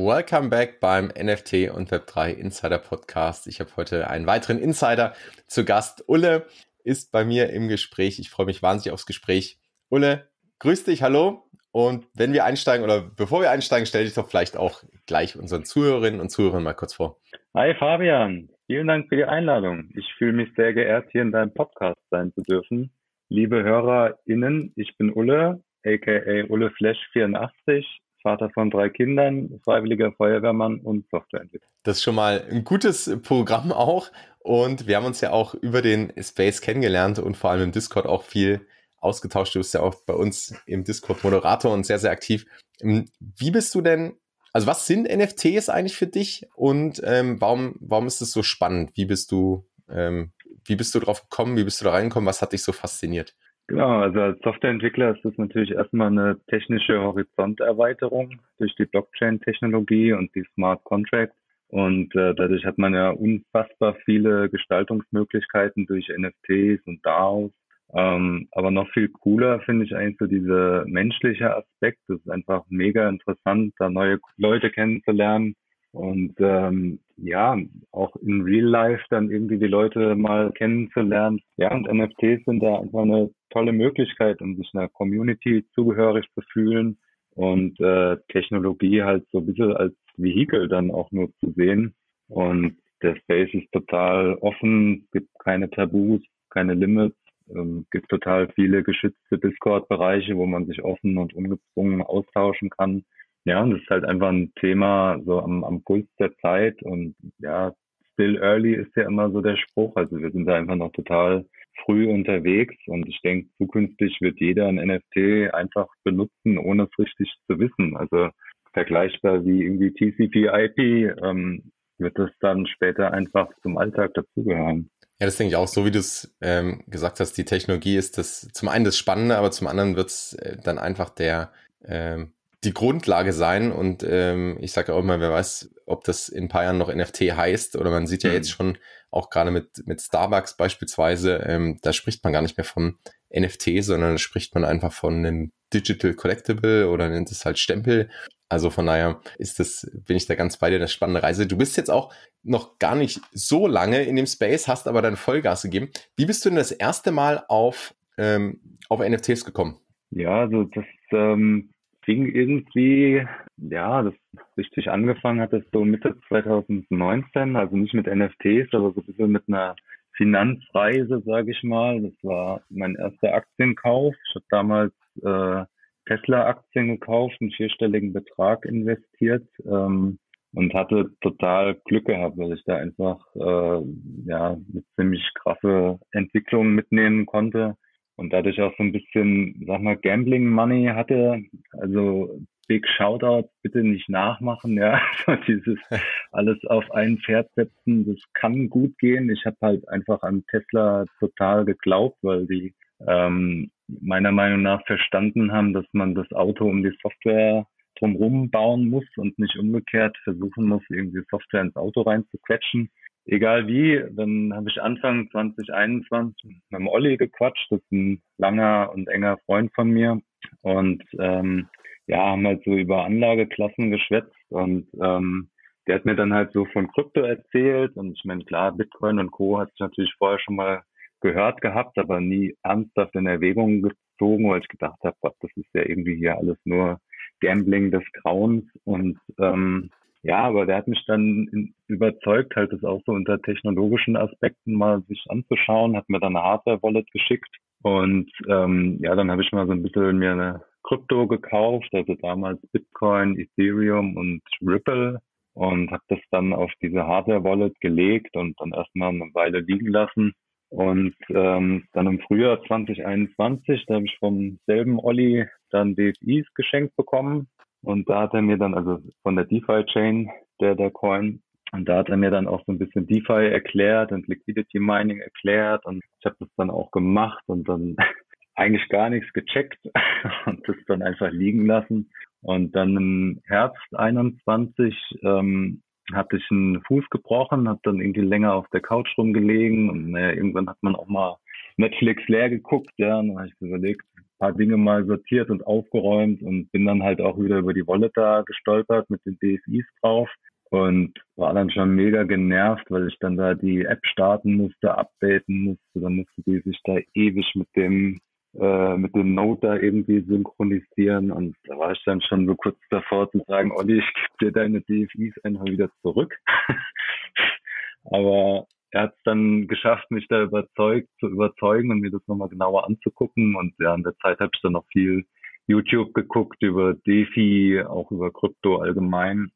Welcome back beim NFT und Web3 Insider Podcast. Ich habe heute einen weiteren Insider zu Gast. Ulle ist bei mir im Gespräch. Ich freue mich wahnsinnig aufs Gespräch. Ulle, grüß dich, hallo. Und wenn wir einsteigen oder bevor wir einsteigen, stell dich doch vielleicht auch gleich unseren Zuhörerinnen und Zuhörern mal kurz vor. Hi Fabian, vielen Dank für die Einladung. Ich fühle mich sehr geehrt, hier in deinem Podcast sein zu dürfen. Liebe HörerInnen, ich bin Ulle, aka Ulle Flash 84, Vater von drei Kindern, freiwilliger Feuerwehrmann und Softwareentwickler. Das ist schon mal ein gutes Programm auch. Und wir haben uns ja auch über den Space kennengelernt und vor allem im Discord auch viel ausgetauscht. Du bist ja auch bei uns im Discord Moderator und sehr, sehr aktiv. Wie bist du denn, also was sind NFTs eigentlich für dich und ähm, warum, warum ist es so spannend? Wie bist du, ähm, wie bist du drauf gekommen? Wie bist du da reingekommen? Was hat dich so fasziniert? Genau, also als Softwareentwickler ist das natürlich erstmal eine technische Horizonterweiterung durch die Blockchain-Technologie und die Smart Contracts. Und äh, dadurch hat man ja unfassbar viele Gestaltungsmöglichkeiten durch NFTs und DAOs. Ähm, aber noch viel cooler finde ich eigentlich so dieser menschliche Aspekt. Das ist einfach mega interessant, da neue Leute kennenzulernen, und ähm, ja, auch in Real Life dann irgendwie die Leute mal kennenzulernen. Ja, und NFTs sind da einfach eine tolle Möglichkeit, um sich einer Community zugehörig zu fühlen und äh, Technologie halt so ein bisschen als Vehikel dann auch nur zu sehen. Und der Space ist total offen, gibt keine Tabus, keine Limits, ähm, gibt total viele geschützte Discord-Bereiche, wo man sich offen und ungezwungen austauschen kann. Ja, und das ist halt einfach ein Thema so am, am Puls der Zeit und ja, still early ist ja immer so der Spruch. Also wir sind da einfach noch total früh unterwegs und ich denke, zukünftig wird jeder ein NFT einfach benutzen, ohne es richtig zu wissen. Also vergleichbar wie irgendwie TCP/IP ähm, wird das dann später einfach zum Alltag dazugehören. Ja, das denke ich auch, so wie du es ähm, gesagt hast, die Technologie ist das zum einen das Spannende, aber zum anderen wird es äh, dann einfach der ähm, die Grundlage sein. Und ähm, ich sage auch immer, wer weiß, ob das in ein paar Jahren noch NFT heißt. Oder man sieht ja mhm. jetzt schon auch gerade mit, mit Starbucks beispielsweise, ähm, da spricht man gar nicht mehr vom NFT, sondern da spricht man einfach von einem Digital Collectible oder nennt es halt Stempel. Also von daher ist das, bin ich da ganz bei dir, eine spannende Reise. Du bist jetzt auch noch gar nicht so lange in dem Space, hast aber dann Vollgas gegeben. Wie bist du denn das erste Mal auf, ähm, auf NFTs gekommen? Ja, also das ähm, ging irgendwie, ja, das richtig angefangen hat es so Mitte 2019, also nicht mit NFTs, aber so ein bisschen mit einer Finanzreise, sage ich mal. Das war mein erster Aktienkauf. Ich habe damals äh, Tesla-Aktien gekauft, einen vierstelligen Betrag investiert ähm, und hatte total Glück gehabt, weil ich da einfach äh, ja eine ziemlich krasse Entwicklung mitnehmen konnte und dadurch auch so ein bisschen, sag mal, Gambling Money hatte. Also Big Shoutout, bitte nicht nachmachen, ja. dieses alles auf ein Pferd setzen, das kann gut gehen. Ich habe halt einfach an Tesla total geglaubt, weil die ähm, meiner Meinung nach verstanden haben, dass man das Auto um die Software drumherum bauen muss und nicht umgekehrt versuchen muss, irgendwie Software ins Auto reinzuquetschen egal wie, dann habe ich Anfang 2021 mit dem Olli gequatscht, das ist ein langer und enger Freund von mir. Und ähm, ja, haben halt so über Anlageklassen geschwätzt. Und ähm, der hat mir dann halt so von Krypto erzählt. Und ich meine, klar, Bitcoin und Co. hat sich natürlich vorher schon mal gehört gehabt, aber nie ernsthaft in Erwägung gezogen, weil ich gedacht habe, das ist ja irgendwie hier alles nur Gambling des Grauens. Und ähm, ja, aber der hat mich dann überzeugt, halt das auch so unter technologischen Aspekten mal sich anzuschauen, hat mir dann eine Hardware-Wallet geschickt und ähm, ja, dann habe ich mal so ein bisschen mir eine Krypto gekauft, also damals Bitcoin, Ethereum und Ripple und habe das dann auf diese Hardware-Wallet gelegt und dann erstmal eine Weile liegen lassen. Und ähm, dann im Frühjahr 2021, da habe ich vom selben Olli dann DFIs geschenkt bekommen und da hat er mir dann, also von der DeFi-Chain, der, der Coin, und da hat er mir dann auch so ein bisschen DeFi erklärt und Liquidity Mining erklärt und ich habe das dann auch gemacht und dann eigentlich gar nichts gecheckt und das dann einfach liegen lassen. Und dann im Herbst 21 ähm, hatte ich einen Fuß gebrochen, habe dann irgendwie länger auf der Couch rumgelegen und naja, irgendwann hat man auch mal Netflix leer geguckt, ja, und dann habe ich überlegt, paar Dinge mal sortiert und aufgeräumt und bin dann halt auch wieder über die Wallet da gestolpert mit den DFIs drauf und war dann schon mega genervt, weil ich dann da die App starten musste, updaten musste, dann musste die sich da ewig mit dem äh, mit dem Note da irgendwie synchronisieren und da war ich dann schon so kurz davor zu sagen, Olli, ich gebe dir deine DFIs einfach wieder zurück. Aber er hat es dann geschafft, mich da überzeugt, zu überzeugen und mir das nochmal genauer anzugucken. Und ja, in der Zeit habe ich dann noch viel YouTube geguckt über DeFi, auch über Krypto allgemein.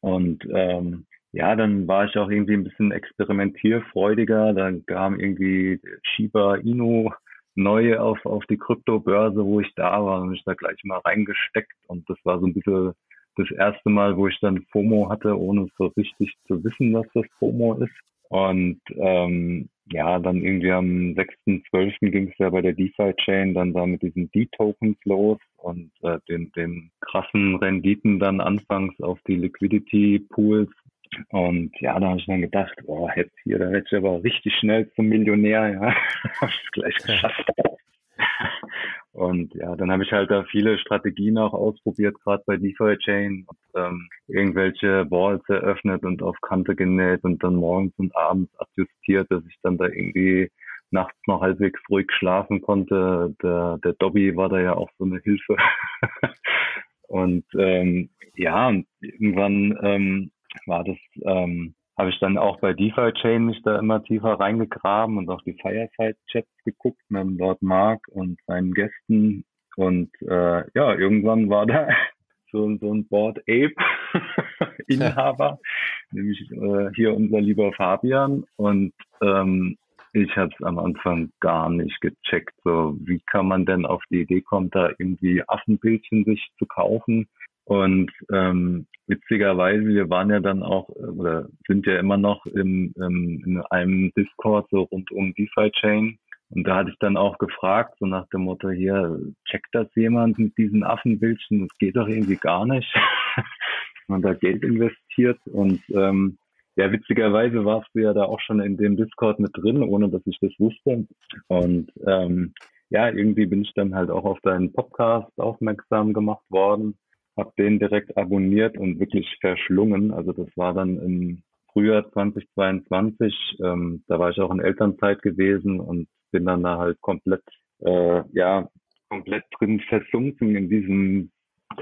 Und ähm, ja, dann war ich auch irgendwie ein bisschen experimentierfreudiger. Dann kam irgendwie Shiba Inu neu auf, auf die Kryptobörse, wo ich da war, und ich da gleich mal reingesteckt. Und das war so ein bisschen das erste Mal, wo ich dann FOMO hatte, ohne so richtig zu wissen, was das FOMO ist. Und ähm, ja, dann irgendwie am 6.12. ging es ja bei der DeFi-Chain dann da mit diesen D-Tokens los und äh, den, den krassen Renditen dann anfangs auf die Liquidity-Pools. Und ja, da habe ich dann gedacht, boah, jetzt hier, da werde ich aber richtig schnell zum Millionär, ja. ich gleich geschafft. Und ja, dann habe ich halt da viele Strategien auch ausprobiert, gerade bei DeFi Chain, und, ähm, irgendwelche Balls eröffnet und auf Kante genäht und dann morgens und abends adjustiert, dass ich dann da irgendwie nachts noch halbwegs ruhig schlafen konnte. Der, der Dobby war da ja auch so eine Hilfe. und ähm, ja, und irgendwann ähm, war das ähm, habe ich dann auch bei DeFi Chain mich da immer tiefer reingegraben und auch die Fireside Chats geguckt mit dem Lord Mark und seinen Gästen. Und äh, ja, irgendwann war da so, so ein Board Ape Inhaber, nämlich äh, hier unser lieber Fabian. Und ähm, ich habe es am Anfang gar nicht gecheckt. So, wie kann man denn auf die Idee kommen, da irgendwie Affenbildchen sich zu kaufen? Und ähm, witzigerweise, wir waren ja dann auch oder sind ja immer noch im, im, in einem Discord so rund um DeFi Chain. Und da hatte ich dann auch gefragt, so nach dem Motto hier, checkt das jemand mit diesen Affenbildchen? Das geht doch irgendwie gar nicht. Man da Geld investiert und ähm, ja, witzigerweise warst du ja da auch schon in dem Discord mit drin, ohne dass ich das wusste. Und ähm, ja, irgendwie bin ich dann halt auch auf deinen Podcast aufmerksam gemacht worden habe den direkt abonniert und wirklich verschlungen. Also das war dann im Frühjahr 2022. Ähm, da war ich auch in Elternzeit gewesen und bin dann da halt komplett, äh, ja, komplett drin versunken in diesem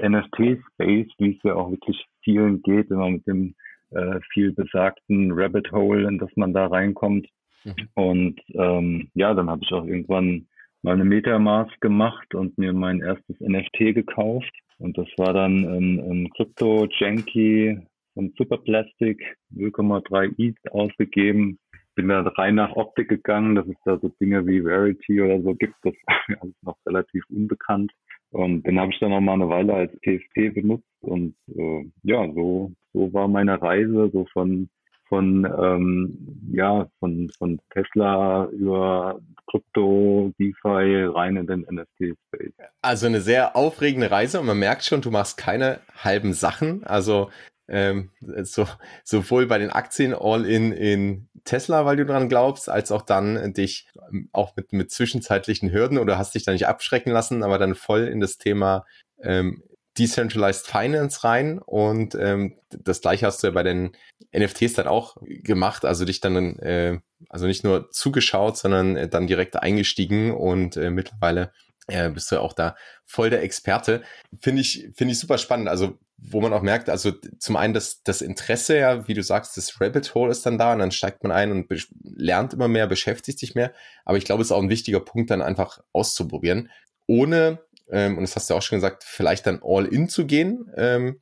NFT-Space, wie es ja auch wirklich vielen geht, wenn man mit dem äh, viel besagten Rabbit Hole, in das man da reinkommt. Mhm. Und ähm, ja, dann habe ich auch irgendwann mal eine Metamask gemacht und mir mein erstes NFT gekauft. Und das war dann ein, ein Crypto Janky von Superplastic, 0,3 ETH ausgegeben. Bin da rein nach Optik gegangen, dass es da so Dinge wie Rarity oder so gibt. Das war alles noch relativ unbekannt. Und den habe ich dann noch mal eine Weile als TFT benutzt. Und äh, ja, so, so war meine Reise so von von ähm, ja von von Tesla über Krypto, DeFi rein in den NFT-Space. Also eine sehr aufregende Reise und man merkt schon, du machst keine halben Sachen. Also ähm, so, sowohl bei den Aktien all in in Tesla, weil du dran glaubst, als auch dann dich ähm, auch mit, mit zwischenzeitlichen Hürden oder hast dich da nicht abschrecken lassen, aber dann voll in das Thema ähm, Decentralized Finance rein und ähm, das gleiche hast du ja bei den NFTs dann auch gemacht, also dich dann äh, also nicht nur zugeschaut, sondern äh, dann direkt eingestiegen und äh, mittlerweile äh, bist du ja auch da voll der Experte. Finde ich finde ich super spannend, also wo man auch merkt, also zum einen das, das Interesse, ja, wie du sagst, das Rabbit Hole ist dann da und dann steigt man ein und lernt immer mehr, beschäftigt sich mehr. Aber ich glaube, es ist auch ein wichtiger Punkt, dann einfach auszuprobieren, ohne ähm, und das hast du auch schon gesagt, vielleicht dann all in zu gehen. Ähm,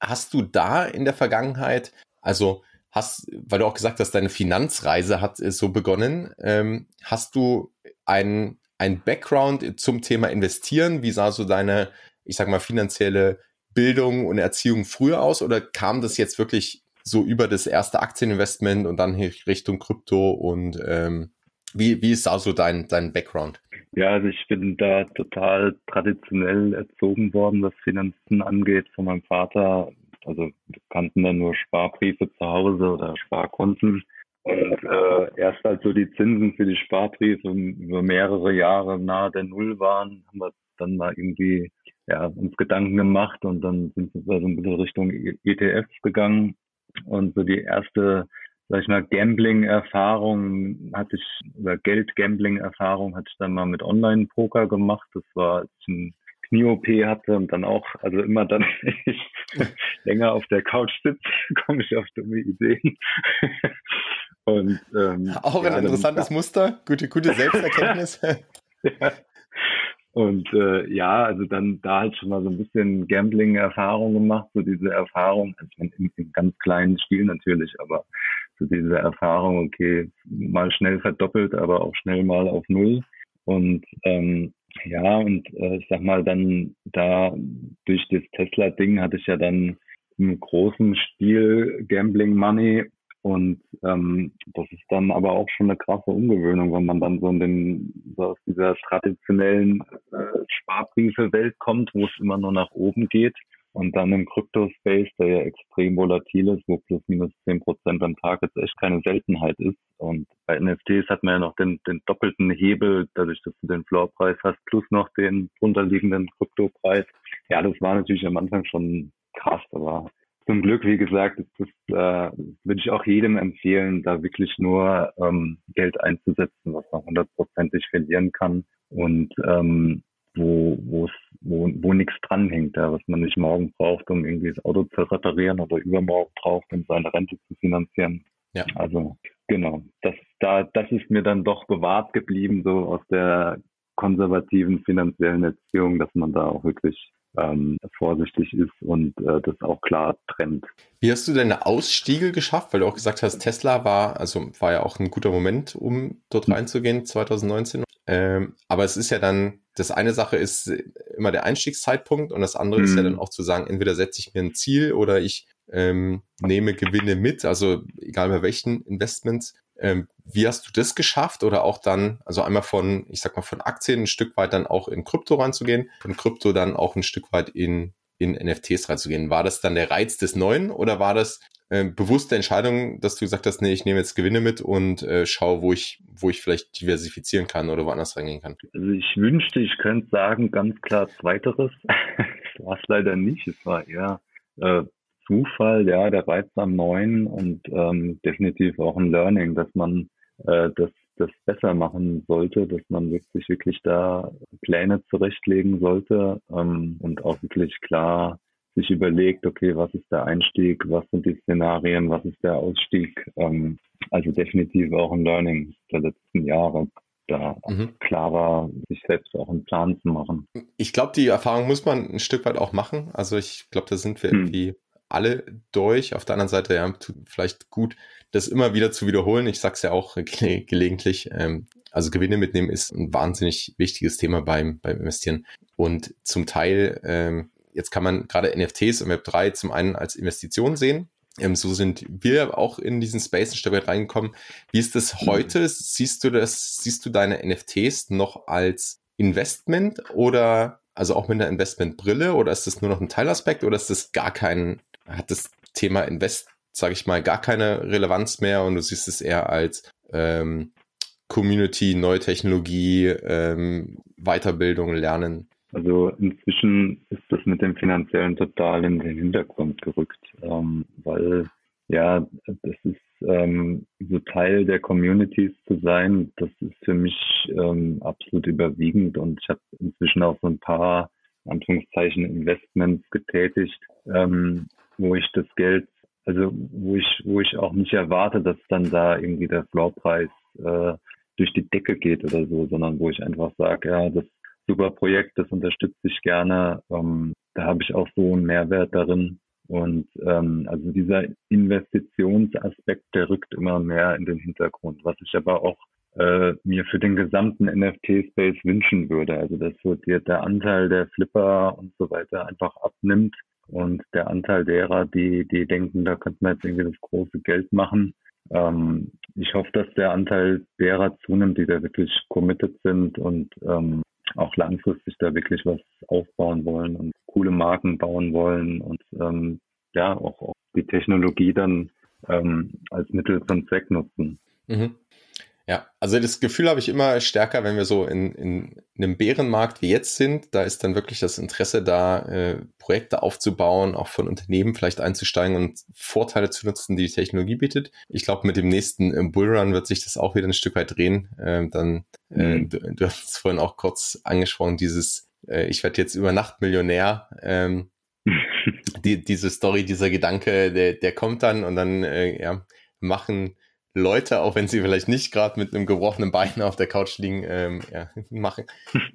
hast du da in der Vergangenheit, also hast, weil du auch gesagt hast, deine Finanzreise hat so begonnen, ähm, hast du ein, ein Background zum Thema Investieren? Wie sah so deine, ich sag mal, finanzielle Bildung und Erziehung früher aus oder kam das jetzt wirklich so über das erste Aktieninvestment und dann Richtung Krypto und ähm, wie, wie ist da so dein, dein Background? Ja, also ich bin da total traditionell erzogen worden, was Finanzen angeht, von meinem Vater. Also wir kannten dann nur Sparbriefe zu Hause oder Sparkonten. Und äh, erst als so die Zinsen für die Sparbriefe über mehrere Jahre nahe der Null waren, haben wir dann mal irgendwie ja, uns Gedanken gemacht und dann sind wir so ein bisschen Richtung ETFs gegangen. Und so die erste, sag ich mal, Gambling-Erfahrung hatte ich, oder Geld-Gambling-Erfahrung hatte ich dann mal mit Online-Poker gemacht. Das war, als ich ein Knie-OP hatte und dann auch, also immer dann, wenn ich länger auf der Couch sitze, komme ich auf dumme Ideen. und, ähm, auch ein ja, interessantes dann, Muster, gute, gute Selbsterkenntnis. ja. Und äh, ja, also dann da halt schon mal so ein bisschen Gambling-Erfahrung gemacht, so diese Erfahrung, also ich meine, im, im ganz kleinen Stil natürlich, aber so diese Erfahrung, okay, mal schnell verdoppelt, aber auch schnell mal auf Null. Und ähm, ja, und äh, ich sag mal, dann da durch das Tesla-Ding hatte ich ja dann im großen Stil Gambling Money und ähm, das ist dann aber auch schon eine krasse Umgewöhnung, wenn man dann so in den so aus dieser traditionellen äh, Sparbriefe-Welt kommt, wo es immer nur nach oben geht. Und dann im Crypto-Space, der ja extrem volatil ist, wo plus minus zehn Prozent am Tag jetzt echt keine Seltenheit ist. Und bei NFTs hat man ja noch den, den doppelten Hebel, dadurch, dass du den Floorpreis hast, plus noch den drunterliegenden Kryptopreis. Ja, das war natürlich am Anfang schon krass, aber zum Glück, wie gesagt, ist das, äh, würde ich auch jedem empfehlen, da wirklich nur ähm, Geld einzusetzen, was man hundertprozentig verlieren kann und ähm, wo, wo, wo, wo nichts dranhängt, ja, was man nicht morgen braucht, um irgendwie das Auto zu reparieren oder übermorgen braucht, um seine Rente zu finanzieren. Ja. Also genau, das, da, das ist mir dann doch bewahrt geblieben, so aus der konservativen finanziellen Erziehung, dass man da auch wirklich ähm, vorsichtig ist und äh, das auch klar trennt. Wie hast du deine Ausstiege geschafft? Weil du auch gesagt hast, Tesla war, also war ja auch ein guter Moment, um dort hm. reinzugehen, 2019. Ähm, aber es ist ja dann, das eine Sache ist immer der Einstiegszeitpunkt und das andere mhm. ist ja hm. dann auch zu sagen, entweder setze ich mir ein Ziel oder ich ähm, nehme Gewinne mit, also egal bei welchen Investments. Ähm, wie hast du das geschafft oder auch dann, also einmal von, ich sag mal, von Aktien ein Stück weit dann auch in Krypto reinzugehen, von Krypto dann auch ein Stück weit in, in NFTs reinzugehen? War das dann der Reiz des Neuen oder war das äh, bewusste Entscheidung, dass du gesagt hast, nee, ich nehme jetzt Gewinne mit und äh, schaue, wo ich, wo ich vielleicht diversifizieren kann oder woanders reingehen kann? Also ich wünschte, ich könnte sagen, ganz klar zweiteres. das war es leider nicht. Es war eher äh, Zufall, ja, der Reiz am Neuen und ähm, definitiv auch ein Learning, dass man äh, das, das besser machen sollte, dass man wirklich, wirklich da Pläne zurechtlegen sollte ähm, und auch wirklich klar sich überlegt, okay, was ist der Einstieg, was sind die Szenarien, was ist der Ausstieg. Ähm, also definitiv auch ein Learning der letzten Jahre da mhm. klarer sich selbst auch einen Plan zu machen. Ich glaube, die Erfahrung muss man ein Stück weit auch machen. Also ich glaube, da sind wir hm. irgendwie alle durch. Auf der anderen Seite, ja, tut vielleicht gut, das immer wieder zu wiederholen. Ich sag's ja auch ge gelegentlich. Ähm, also Gewinne mitnehmen ist ein wahnsinnig wichtiges Thema beim, beim Investieren. Und zum Teil, ähm, jetzt kann man gerade NFTs und Web3 zum einen als Investition sehen. Ähm, so sind wir auch in diesen Space ein Stück weit reingekommen. Wie ist das heute? Siehst du das, siehst du deine NFTs noch als Investment oder also auch mit einer Investmentbrille oder ist das nur noch ein Teilaspekt oder ist das gar kein hat das Thema Invest, sage ich mal, gar keine Relevanz mehr und du siehst es eher als ähm, Community, neue Technologie, ähm, Weiterbildung, Lernen. Also inzwischen ist das mit dem Finanziellen total in den Hintergrund gerückt, ähm, weil ja, das ist ähm, so Teil der Communities zu sein, das ist für mich ähm, absolut überwiegend und ich habe inzwischen auch so ein paar Anführungszeichen Investments getätigt, ähm, wo ich das Geld, also wo ich, wo ich auch nicht erwarte, dass dann da irgendwie der Floorpreis äh, durch die Decke geht oder so, sondern wo ich einfach sage, ja, das super Projekt, das unterstütze ich gerne. Ähm, da habe ich auch so einen Mehrwert darin. Und ähm, also dieser Investitionsaspekt, der rückt immer mehr in den Hintergrund, was ich aber auch äh, mir für den gesamten NFT-Space wünschen würde. Also dass so der, der Anteil der Flipper und so weiter einfach abnimmt und der Anteil derer, die, die denken, da könnte man jetzt irgendwie das große Geld machen. Ähm, ich hoffe, dass der Anteil derer zunimmt, die da wirklich committed sind und ähm, auch langfristig da wirklich was aufbauen wollen und coole Marken bauen wollen und ähm, ja, auch, auch die Technologie dann ähm, als Mittel zum Zweck nutzen. Mhm. Ja, also das Gefühl habe ich immer stärker, wenn wir so in, in einem Bärenmarkt wie jetzt sind. Da ist dann wirklich das Interesse da, äh, Projekte aufzubauen, auch von Unternehmen vielleicht einzusteigen und Vorteile zu nutzen, die die Technologie bietet. Ich glaube, mit dem nächsten äh, Bullrun wird sich das auch wieder ein Stück weit drehen. Ähm, dann, äh, mhm. du, du, hast es vorhin auch kurz angesprochen, dieses, äh, ich werde jetzt über Nacht Millionär. Ähm, die, diese Story, dieser Gedanke, der, der kommt dann und dann äh, ja, machen Leute, auch wenn sie vielleicht nicht gerade mit einem gebrochenen Bein auf der Couch liegen, ähm, ja, machen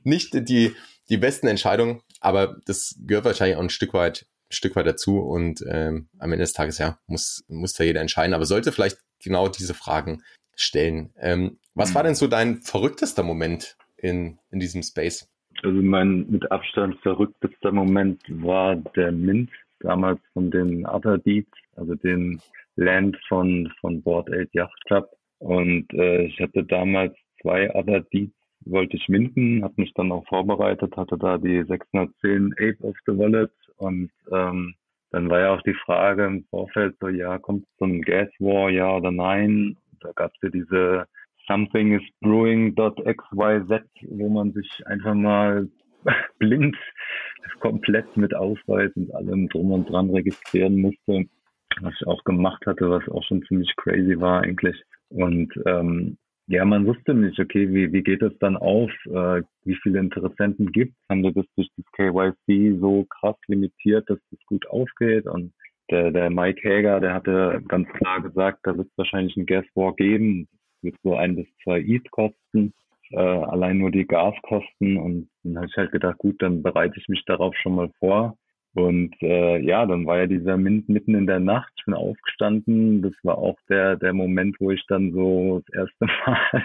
nicht die, die besten Entscheidungen, aber das gehört wahrscheinlich auch ein Stück weit, ein Stück weit dazu und ähm, am Ende des Tages, ja, muss, muss da jeder entscheiden, aber sollte vielleicht genau diese Fragen stellen. Ähm, was war denn so dein verrücktester Moment in, in diesem Space? Also mein mit Abstand verrücktester Moment war der Mint damals von den Other Deeds, also den Land von, von Board 8 Yacht Club. Und äh, ich hatte damals zwei Other Deeds, wollte ich minden, habe mich dann auch vorbereitet, hatte da die 610 Ape of the Wallet und ähm, dann war ja auch die Frage im Vorfeld so, ja, kommt so ein Gas War, ja oder nein? Da gab es ja diese Something is Brewing.xyz, wo man sich einfach mal blind komplett mit Ausweis und allem drum und dran registrieren musste was ich auch gemacht hatte, was auch schon ziemlich crazy war eigentlich. Und ähm, ja, man wusste nicht, okay, wie, wie geht es dann auf? Äh, wie viele Interessenten gibt es? Haben wir das durch das KYC so krass limitiert, dass das gut aufgeht? Und der, der Mike Hager, der hatte ganz klar gesagt, da wird es wahrscheinlich ein Gas War geben. Es wird so ein bis zwei ETH kosten, äh, allein nur die Gaskosten. Und dann habe ich halt gedacht, gut, dann bereite ich mich darauf schon mal vor. Und äh, ja, dann war ja dieser Mint mitten in der Nacht, ich bin aufgestanden. Das war auch der, der Moment, wo ich dann so das erste Mal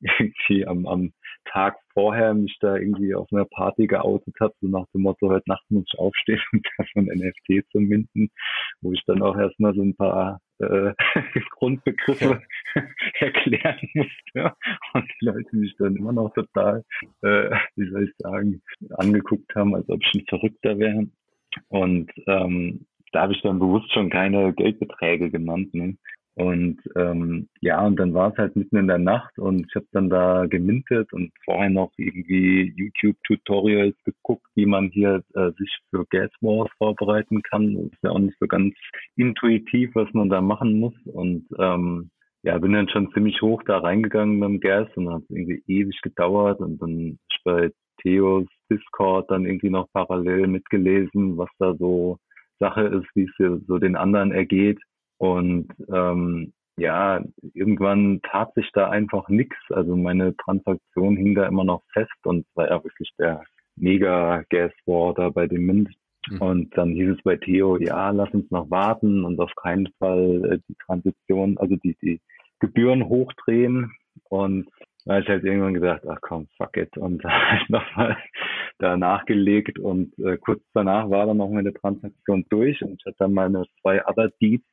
irgendwie am, am Tag vorher mich da irgendwie auf einer Party geoutet habe, so nach dem Motto, heute Nacht muss ich aufstehen und davon NFT zu minden, wo ich dann auch erstmal so ein paar äh, Grundbegriffe erklären musste und die Leute mich dann immer noch total, äh, wie soll ich sagen, angeguckt haben, als ob ich ein Verrückter wäre. Und ähm, da habe ich dann bewusst schon keine Geldbeträge genannt. Ne? Und ähm, ja, und dann war es halt mitten in der Nacht und ich habe dann da gemintet und vorher noch irgendwie YouTube-Tutorials geguckt, wie man hier äh, sich für Gas Wars vorbereiten kann. Das ist ja auch nicht so ganz intuitiv, was man da machen muss. Und ähm, ja, bin dann schon ziemlich hoch da reingegangen beim Gas und hat irgendwie ewig gedauert und dann ist bei Theos Discord dann irgendwie noch parallel mitgelesen, was da so Sache ist, wie es so den anderen ergeht. Und ähm, ja, irgendwann tat sich da einfach nichts. Also meine Transaktion hing da immer noch fest und war ja wirklich der mega Gas War da bei dem Mint. Mhm. Und dann hieß es bei Theo, ja, lass uns noch warten und auf keinen Fall äh, die Transition, also die, die Gebühren hochdrehen. Und da habe ich halt irgendwann gesagt, ach komm, fuck it. Und da habe ich nochmal da nachgelegt und äh, kurz danach war dann noch meine Transaktion durch und ich hatte dann meine zwei Other Deeds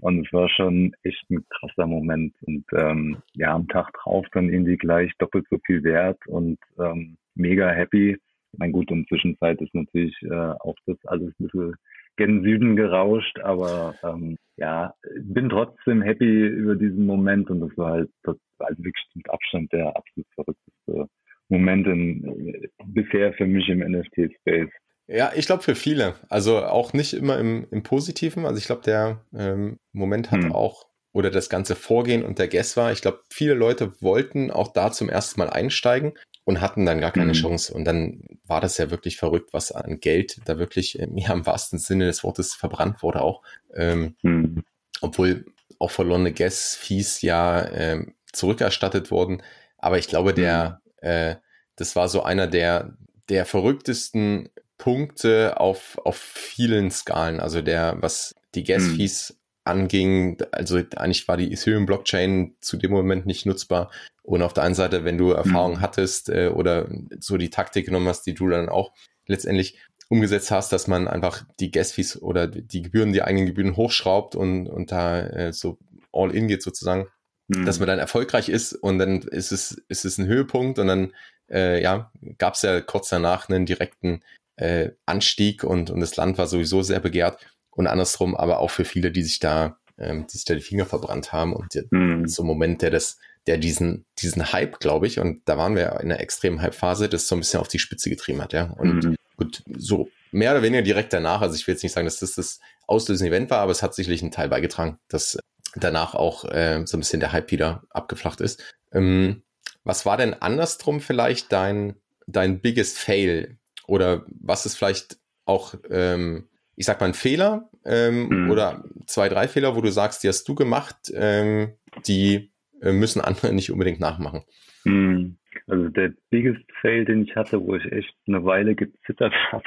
und es war schon echt ein krasser Moment und ähm, ja, am Tag drauf dann irgendwie gleich doppelt so viel wert und ähm, mega happy. Mein gut, in Zwischenzeit ist natürlich äh, auch das alles ein bisschen gen Süden gerauscht, aber ähm, ja, bin trotzdem happy über diesen Moment und das war halt, das war halt wirklich mit Abstand der absolut verrückteste Moment in, bisher für mich im NFT-Space. Ja, ich glaube für viele. Also auch nicht immer im, im Positiven. Also ich glaube, der ähm, Moment hat hm. auch, oder das ganze Vorgehen und der Guess war, ich glaube, viele Leute wollten auch da zum ersten Mal einsteigen und hatten dann gar keine mhm. Chance. Und dann war das ja wirklich verrückt, was an Geld da wirklich ja, im wahrsten Sinne des Wortes verbrannt wurde auch. Ähm, mhm. Obwohl auch verlorene Gas-Fees ja ähm, zurückerstattet wurden. Aber ich glaube, der, mhm. äh, das war so einer der, der verrücktesten Punkte auf, auf vielen Skalen. Also der, was die Gas-Fees mhm. anging, also eigentlich war die Ethereum-Blockchain zu dem Moment nicht nutzbar. Und auf der einen Seite, wenn du Erfahrung mhm. hattest äh, oder so die Taktik genommen hast, die du dann auch letztendlich umgesetzt hast, dass man einfach die Gas-Fees oder die Gebühren, die eigenen Gebühren hochschraubt und, und da äh, so all in geht sozusagen, mhm. dass man dann erfolgreich ist und dann ist es, ist es ein Höhepunkt und dann äh, ja, gab es ja kurz danach einen direkten äh, Anstieg und, und das Land war sowieso sehr begehrt und andersrum, aber auch für viele, die sich da ähm, die sich da die Finger verbrannt haben und mhm. so ein Moment, der das, der diesen, diesen Hype, glaube ich, und da waren wir in einer extremen Hype-Phase, das so ein bisschen auf die Spitze getrieben hat, ja. Und mhm. gut, so mehr oder weniger direkt danach, also ich will jetzt nicht sagen, dass das das auslösende Event war, aber es hat sicherlich einen Teil beigetragen, dass danach auch äh, so ein bisschen der Hype wieder abgeflacht ist. Ähm, was war denn andersrum vielleicht dein, dein biggest fail? Oder was ist vielleicht auch, ähm, ich sag mal, ein Fehler ähm, mhm. oder zwei, drei Fehler, wo du sagst, die hast du gemacht, ähm, die äh, müssen andere nicht unbedingt nachmachen? Mhm. Also der biggest fail, den ich hatte, wo ich echt eine Weile gezittert habe,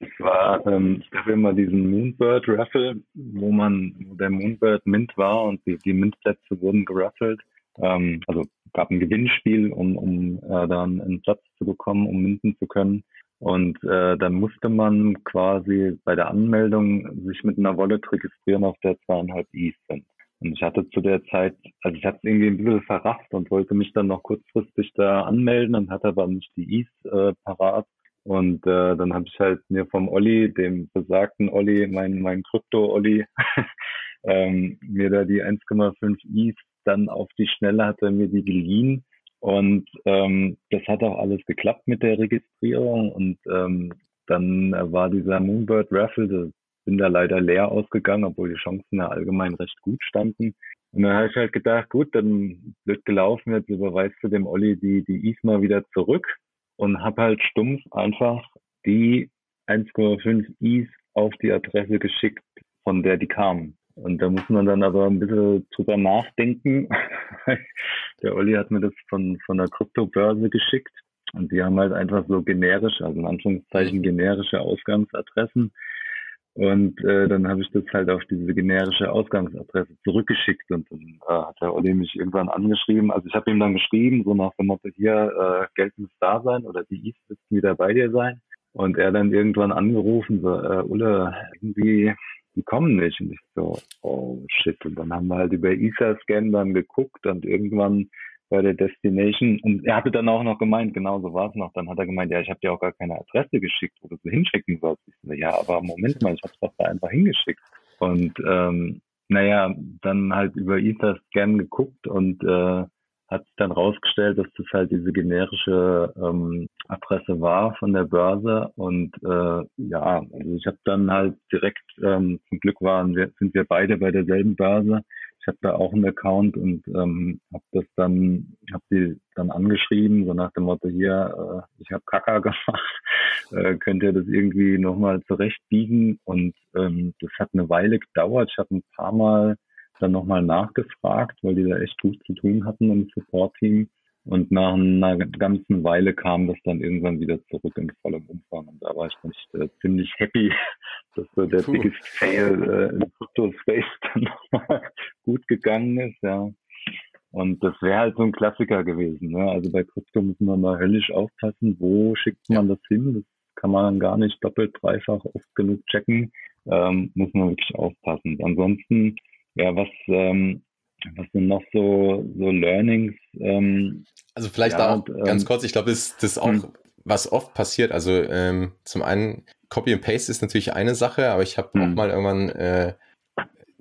das war, ähm, ich gab immer diesen Moonbird Raffle, wo man, wo der Moonbird Mint war und die, die Mintplätze wurden geraffelt. Ähm, also gab ein Gewinnspiel, um, um äh, dann einen Platz zu bekommen, um minten zu können. Und äh, dann musste man quasi bei der Anmeldung sich mit einer Wallet registrieren, auf der zweieinhalb Is sind. Und ich hatte zu der Zeit, also ich hatte irgendwie ein bisschen verrafft und wollte mich dann noch kurzfristig da anmelden und hatte aber nicht die Is äh, parat. Und äh, dann habe ich halt mir vom Olli, dem besagten Olli, mein, mein Krypto-Olli, ähm, mir da die 1,5 Is dann auf die Schnelle hat er mir die geliehen. Und ähm, das hat auch alles geklappt mit der Registrierung. Und ähm, dann war dieser Moonbird Raffle, bin da leider leer ausgegangen, obwohl die Chancen ja allgemein recht gut standen. Und dann habe ich halt gedacht, gut, dann wird gelaufen, jetzt überweist du dem Olli die, die ISMA wieder zurück und habe halt stumpf einfach die 1,5 Is auf die Adresse geschickt, von der die kamen. Und da muss man dann aber ein bisschen drüber nachdenken. der Olli hat mir das von, von der Kryptobörse geschickt. Und die haben halt einfach so generische, also in Anführungszeichen generische Ausgangsadressen. Und äh, dann habe ich das halt auf diese generische Ausgangsadresse zurückgeschickt und dann äh, hat der Olli mich irgendwann angeschrieben. Also ich habe ihm dann geschrieben, so nach dem Motto, hier, äh, Geld muss da sein oder die Is müssten wieder bei dir sein. Und er dann irgendwann angerufen, so, äh, Ulle, irgendwie, die kommen nicht. Und ich so, oh shit. Und dann haben wir halt über Ether-Scan dann geguckt und irgendwann bei der Destination. Und er hatte dann auch noch gemeint, genau so war es noch. Dann hat er gemeint, ja, ich habe dir auch gar keine Adresse geschickt, wo du sie hinschicken sollst. Ich so, ja, aber Moment mal, ich habe es doch da einfach hingeschickt. Und ähm, naja, dann halt über Ether-Scan geguckt und äh, hat dann rausgestellt, dass das halt diese generische ähm, Adresse war von der Börse und äh, ja, also ich habe dann halt direkt, ähm, zum Glück waren wir, sind wir beide bei derselben Börse, ich habe da auch einen Account und ähm, habe das dann, habe die dann angeschrieben, so nach dem Motto, hier, äh, ich habe Kaka gemacht, äh, könnt ihr das irgendwie nochmal zurechtbiegen? Und ähm, das hat eine Weile gedauert. Ich habe ein paar Mal dann nochmal nachgefragt, weil die da echt gut zu tun hatten im Support-Team. Und nach einer ganzen Weile kam das dann irgendwann wieder zurück in vollem Umfang. Und da war ich nicht äh, ziemlich happy, dass so der Puh. biggest fail äh, im Crypto-Space dann nochmal gut gegangen ist, ja. Und das wäre halt so ein Klassiker gewesen. Ne? Also bei Krypto muss man mal höllisch aufpassen, wo schickt man das hin? Das kann man dann gar nicht doppelt, dreifach oft genug checken. Ähm, muss man wirklich aufpassen. Ansonsten, ja, was ähm, was sind noch so, so Learnings? Ähm, also vielleicht ja, da auch und, ganz ähm, kurz, ich glaube, das, das ist auch, hm. was oft passiert. Also ähm, zum einen, Copy and Paste ist natürlich eine Sache, aber ich habe hm. auch mal irgendwann äh,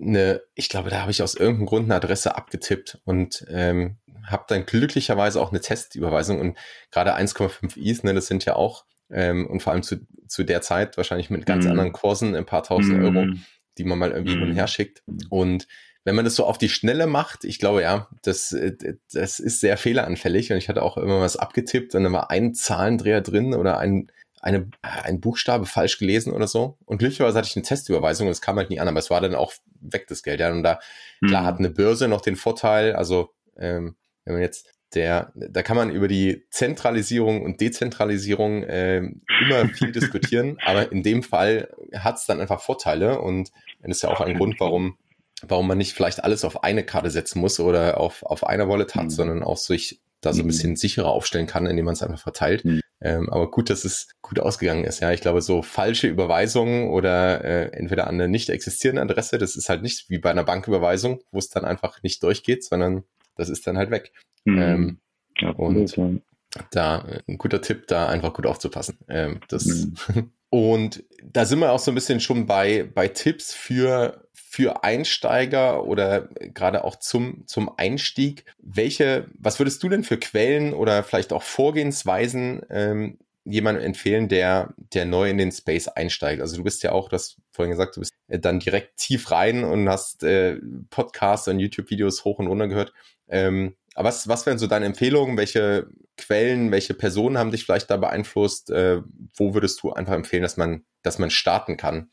eine, ich glaube, da habe ich aus irgendeinem Grund eine Adresse abgetippt und ähm, habe dann glücklicherweise auch eine Testüberweisung und gerade 1,5 Is, ne, das sind ja auch ähm, und vor allem zu, zu der Zeit wahrscheinlich mit ganz hm. anderen Kursen ein paar tausend hm. Euro, die man mal irgendwie hin und her schickt und wenn man das so auf die Schnelle macht, ich glaube ja, das, äh, das ist sehr fehleranfällig und ich hatte auch immer was abgetippt und dann war ein Zahlendreher drin oder ein, eine, ein Buchstabe falsch gelesen oder so. Und glücklicherweise hatte ich eine Testüberweisung und es kam halt nie an, aber es war dann auch weg das Geld. Ja, und da, mhm. klar, hat eine Börse noch den Vorteil, also ähm, wenn man jetzt der, da kann man über die Zentralisierung und Dezentralisierung äh, immer viel diskutieren, aber in dem Fall hat es dann einfach Vorteile und das ist ja auch ein Grund, warum warum man nicht vielleicht alles auf eine Karte setzen muss oder auf, auf einer Wallet hat, mhm. sondern auch sich da so ein mhm. bisschen sicherer aufstellen kann, indem man es einfach verteilt. Mhm. Ähm, aber gut, dass es gut ausgegangen ist. Ja, ich glaube, so falsche Überweisungen oder äh, entweder an eine nicht existierende Adresse, das ist halt nicht wie bei einer Banküberweisung, wo es dann einfach nicht durchgeht, sondern das ist dann halt weg. Mhm. Ähm, ja, und da äh, ein guter Tipp, da einfach gut aufzupassen. Ähm, das mhm. und da sind wir auch so ein bisschen schon bei, bei Tipps für für Einsteiger oder gerade auch zum, zum Einstieg. Welche, was würdest du denn für Quellen oder vielleicht auch Vorgehensweisen ähm, jemandem empfehlen, der, der neu in den Space einsteigt? Also du bist ja auch, das vorhin gesagt, du bist äh, dann direkt tief rein und hast äh, Podcasts und YouTube-Videos hoch und runter gehört. Ähm, aber was, was wären so deine Empfehlungen? Welche Quellen, welche Personen haben dich vielleicht da beeinflusst? Äh, wo würdest du einfach empfehlen, dass man, dass man starten kann?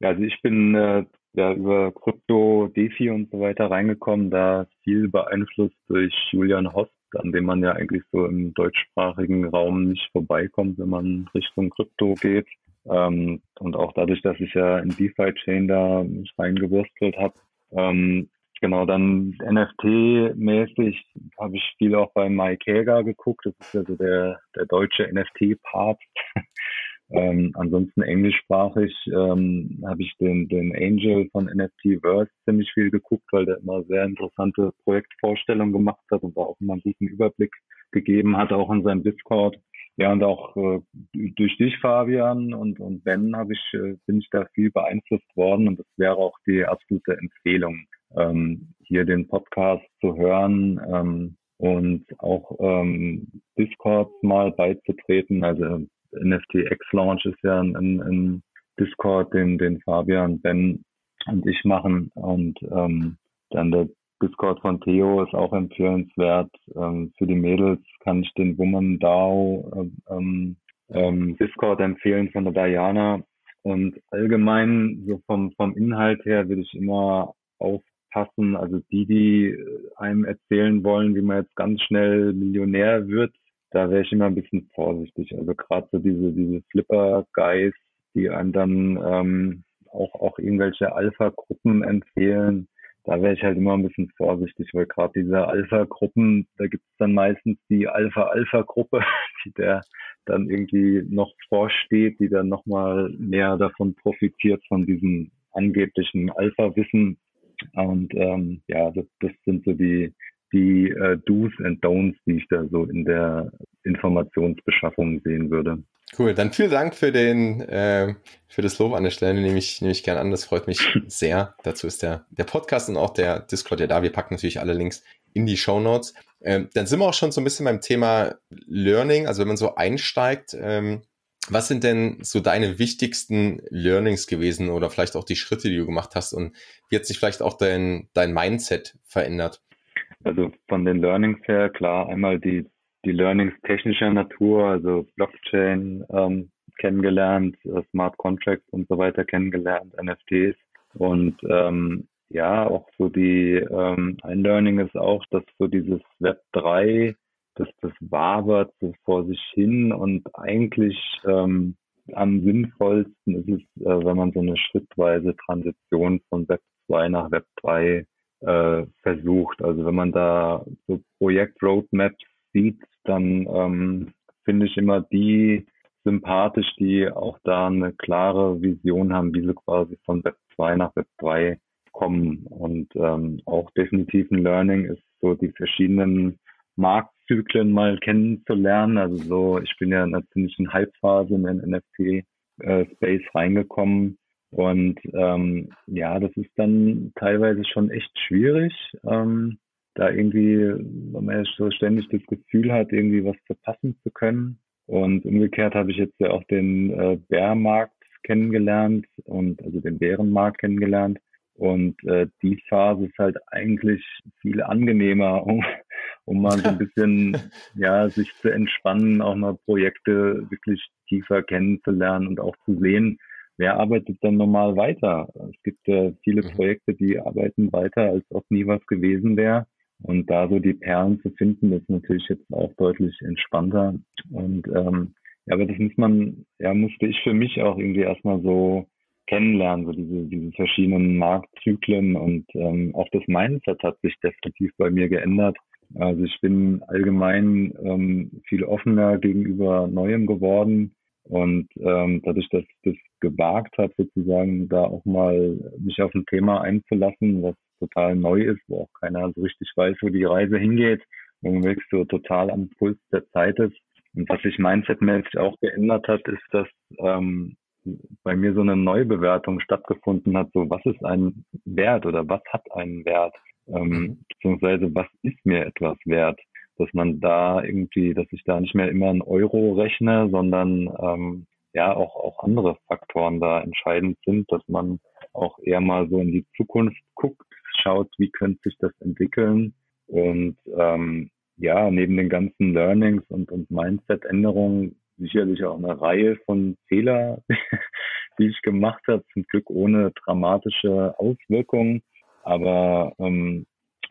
Also ich bin äh, ja über Krypto, DeFi und so weiter reingekommen, da viel beeinflusst durch Julian Host, an dem man ja eigentlich so im deutschsprachigen Raum nicht vorbeikommt, wenn man Richtung Krypto geht. Ähm, und auch dadurch, dass ich ja in DeFi-Chain da mich reingewürstelt habe, ähm, Genau, dann NFT-mäßig habe ich viel auch bei Mike Hager geguckt. Das ist ja so der, der deutsche NFT-Papst. ähm, ansonsten englischsprachig ähm, habe ich den, den Angel von NFTverse ziemlich viel geguckt, weil der immer sehr interessante Projektvorstellungen gemacht hat und da auch immer einen guten Überblick gegeben hat, auch in seinem Discord. Ja, und auch äh, durch dich, Fabian und, und Ben, habe ich, äh, bin ich da viel beeinflusst worden und das wäre auch die absolute Empfehlung ähm, hier den Podcast zu hören ähm, und auch ähm, Discord mal beizutreten. Also NFT X Launch ist ja ein, ein, ein Discord, den, den Fabian, Ben und ich machen. Und ähm, dann der Discord von Theo ist auch empfehlenswert. Ähm, für die Mädels kann ich den Woman DAO ähm, ähm, Discord empfehlen von der Diana. Und allgemein, so vom, vom Inhalt her, würde ich immer auf passen. Also die, die äh, einem erzählen wollen, wie man jetzt ganz schnell Millionär wird, da wäre ich immer ein bisschen vorsichtig. Also gerade so diese, diese Flipper-Guys, die einem dann ähm, auch, auch irgendwelche Alpha-Gruppen empfehlen, da wäre ich halt immer ein bisschen vorsichtig, weil gerade diese Alpha-Gruppen, da gibt es dann meistens die Alpha-Alpha-Gruppe, die der dann irgendwie noch vorsteht, die dann nochmal mehr davon profitiert, von diesem angeblichen Alpha-Wissen, und ähm, ja, das, das sind so die, die äh, Do's and Don'ts, die ich da so in der Informationsbeschaffung sehen würde. Cool, dann vielen Dank für den äh, für das Lob an der Stelle, nehme ich, nehme ich gerne an. Das freut mich sehr. Dazu ist der, der Podcast und auch der Discord ja da. Wir packen natürlich alle Links in die Show Notes. Ähm, dann sind wir auch schon so ein bisschen beim Thema Learning. Also wenn man so einsteigt, ähm, was sind denn so deine wichtigsten Learnings gewesen oder vielleicht auch die Schritte, die du gemacht hast und wie hat sich vielleicht auch dein, dein Mindset verändert? Also von den Learnings her, klar, einmal die, die Learnings technischer Natur, also Blockchain ähm, kennengelernt, äh, Smart Contracts und so weiter kennengelernt, NFTs und ähm, ja, auch so die ähm, ein Learning ist auch, dass so dieses Web 3 dass das wabert so vor sich hin und eigentlich ähm, am sinnvollsten ist es, äh, wenn man so eine schrittweise Transition von Web 2 nach Web 3 äh, versucht. Also wenn man da so Projekt-Roadmaps sieht, dann ähm, finde ich immer die sympathisch, die auch da eine klare Vision haben, wie sie quasi von Web 2 nach Web 3 kommen. Und ähm, auch definitiv ein Learning ist so die verschiedenen Marktzyklen mal kennenzulernen. Also so, ich bin ja in einer ziemlichen Halbphase in den NFT-Space äh, reingekommen. Und ähm, ja, das ist dann teilweise schon echt schwierig, ähm, da irgendwie, wenn man ja so ständig das Gefühl hat, irgendwie was verpassen zu können. Und umgekehrt habe ich jetzt ja auch den äh, Bärmarkt kennengelernt und also den Bärenmarkt kennengelernt. Und äh, die Phase ist halt eigentlich viel angenehmer, um, um mal so ein bisschen ja sich zu entspannen, auch mal Projekte wirklich tiefer kennenzulernen und auch zu sehen, wer arbeitet denn normal weiter. Es gibt ja viele mhm. Projekte, die arbeiten weiter, als ob nie was gewesen wäre. Und da so die Perlen zu finden, ist natürlich jetzt auch deutlich entspannter. Und ähm, ja, aber das muss man, ja, musste ich für mich auch irgendwie erstmal so kennenlernen, so diese, diese verschiedenen Marktzyklen und ähm, auch das Mindset hat sich definitiv bei mir geändert. Also ich bin allgemein ähm, viel offener gegenüber Neuem geworden und ähm, dadurch, dass ich das gewagt habe, sozusagen da auch mal mich auf ein Thema einzulassen, was total neu ist, wo auch keiner so richtig weiß, wo die Reise hingeht, wo man wirklich so total am Puls der Zeit ist. Und was sich mindsetmäßig auch geändert hat, ist, dass ähm, bei mir so eine Neubewertung stattgefunden hat, so was ist ein Wert oder was hat einen Wert, ähm, mhm. beziehungsweise was ist mir etwas wert, dass man da irgendwie, dass ich da nicht mehr immer einen Euro rechne, sondern ähm, ja auch, auch andere Faktoren da entscheidend sind, dass man auch eher mal so in die Zukunft guckt, schaut, wie könnte sich das entwickeln und ähm, ja, neben den ganzen Learnings und, und Mindset-Änderungen sicherlich auch eine Reihe von Fehler, die ich gemacht habe, zum Glück ohne dramatische Auswirkungen. Aber ähm,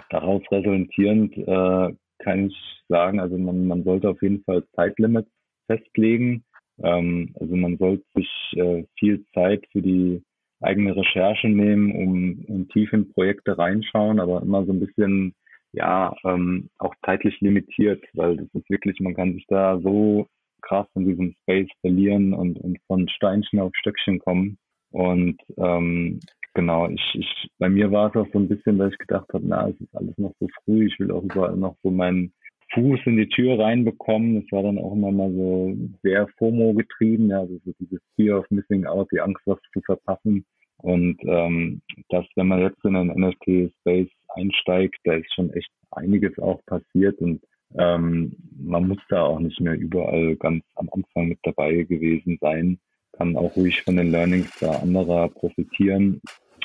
daraus resultierend äh, kann ich sagen, also man, man sollte auf jeden Fall Zeitlimits festlegen. Ähm, also man sollte sich äh, viel Zeit für die eigene Recherche nehmen, um, um tief in Projekte reinschauen, aber immer so ein bisschen ja ähm, auch zeitlich limitiert, weil das ist wirklich, man kann sich da so krass in diesem Space verlieren und, und von Steinchen auf Stöckchen kommen. Und ähm, genau, ich, ich, bei mir war es auch so ein bisschen, dass ich gedacht habe, na, es ist alles noch so früh, ich will auch überall noch so meinen Fuß in die Tür reinbekommen. Das war dann auch immer mal so sehr FOMO getrieben, ja, also so dieses Fear of Missing Out, die Angst, was zu verpassen. Und ähm, dass, wenn man jetzt in einen NFT-Space einsteigt, da ist schon echt einiges auch passiert und ähm, man muss da auch nicht mehr überall ganz am Anfang mit dabei gewesen sein, kann auch ruhig von den Learnings der anderer profitieren.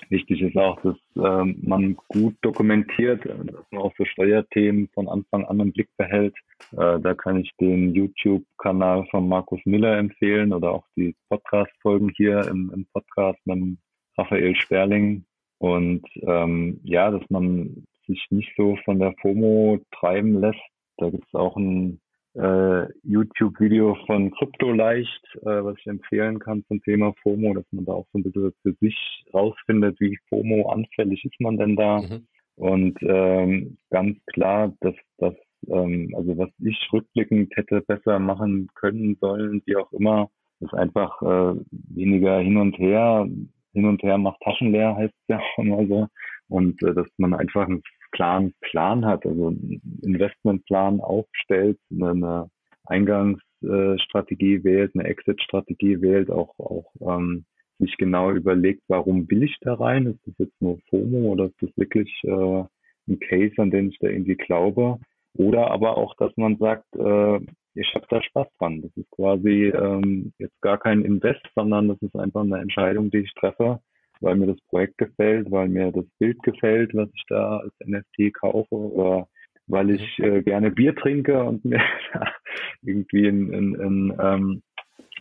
Wichtig ist auch, dass ähm, man gut dokumentiert, dass man auch für Steuerthemen von Anfang an im Blick behält. Äh, da kann ich den YouTube-Kanal von Markus Miller empfehlen oder auch die Podcast-Folgen hier im, im Podcast mit Raphael Sperling. Und ähm, ja, dass man sich nicht so von der FOMO treiben lässt, da gibt es auch ein äh, YouTube-Video von Krypto leicht, äh, was ich empfehlen kann zum Thema FOMO, dass man da auch so ein bisschen für sich rausfindet, wie FOMO anfällig ist man denn da. Mhm. Und ähm, ganz klar, dass das, ähm, also was ich rückblickend hätte besser machen können sollen, wie auch immer, ist einfach äh, weniger hin und her. Hin und her macht Taschen leer, heißt es ja auch immer so. Und äh, dass man einfach ein klaren Plan hat, also einen Investmentplan aufstellt, eine Eingangsstrategie wählt, eine Exit-Strategie wählt, auch, auch ähm, sich genau überlegt, warum will ich da rein? Ist das jetzt nur FOMO oder ist das wirklich äh, ein Case, an den ich da irgendwie glaube? Oder aber auch, dass man sagt, äh, ich habe da Spaß dran. Das ist quasi ähm, jetzt gar kein Invest, sondern das ist einfach eine Entscheidung, die ich treffe, weil mir das Projekt gefällt, weil mir das Bild gefällt, was ich da als NFT kaufe oder weil ich äh, gerne Bier trinke und mir irgendwie ein, ein, ein, ähm,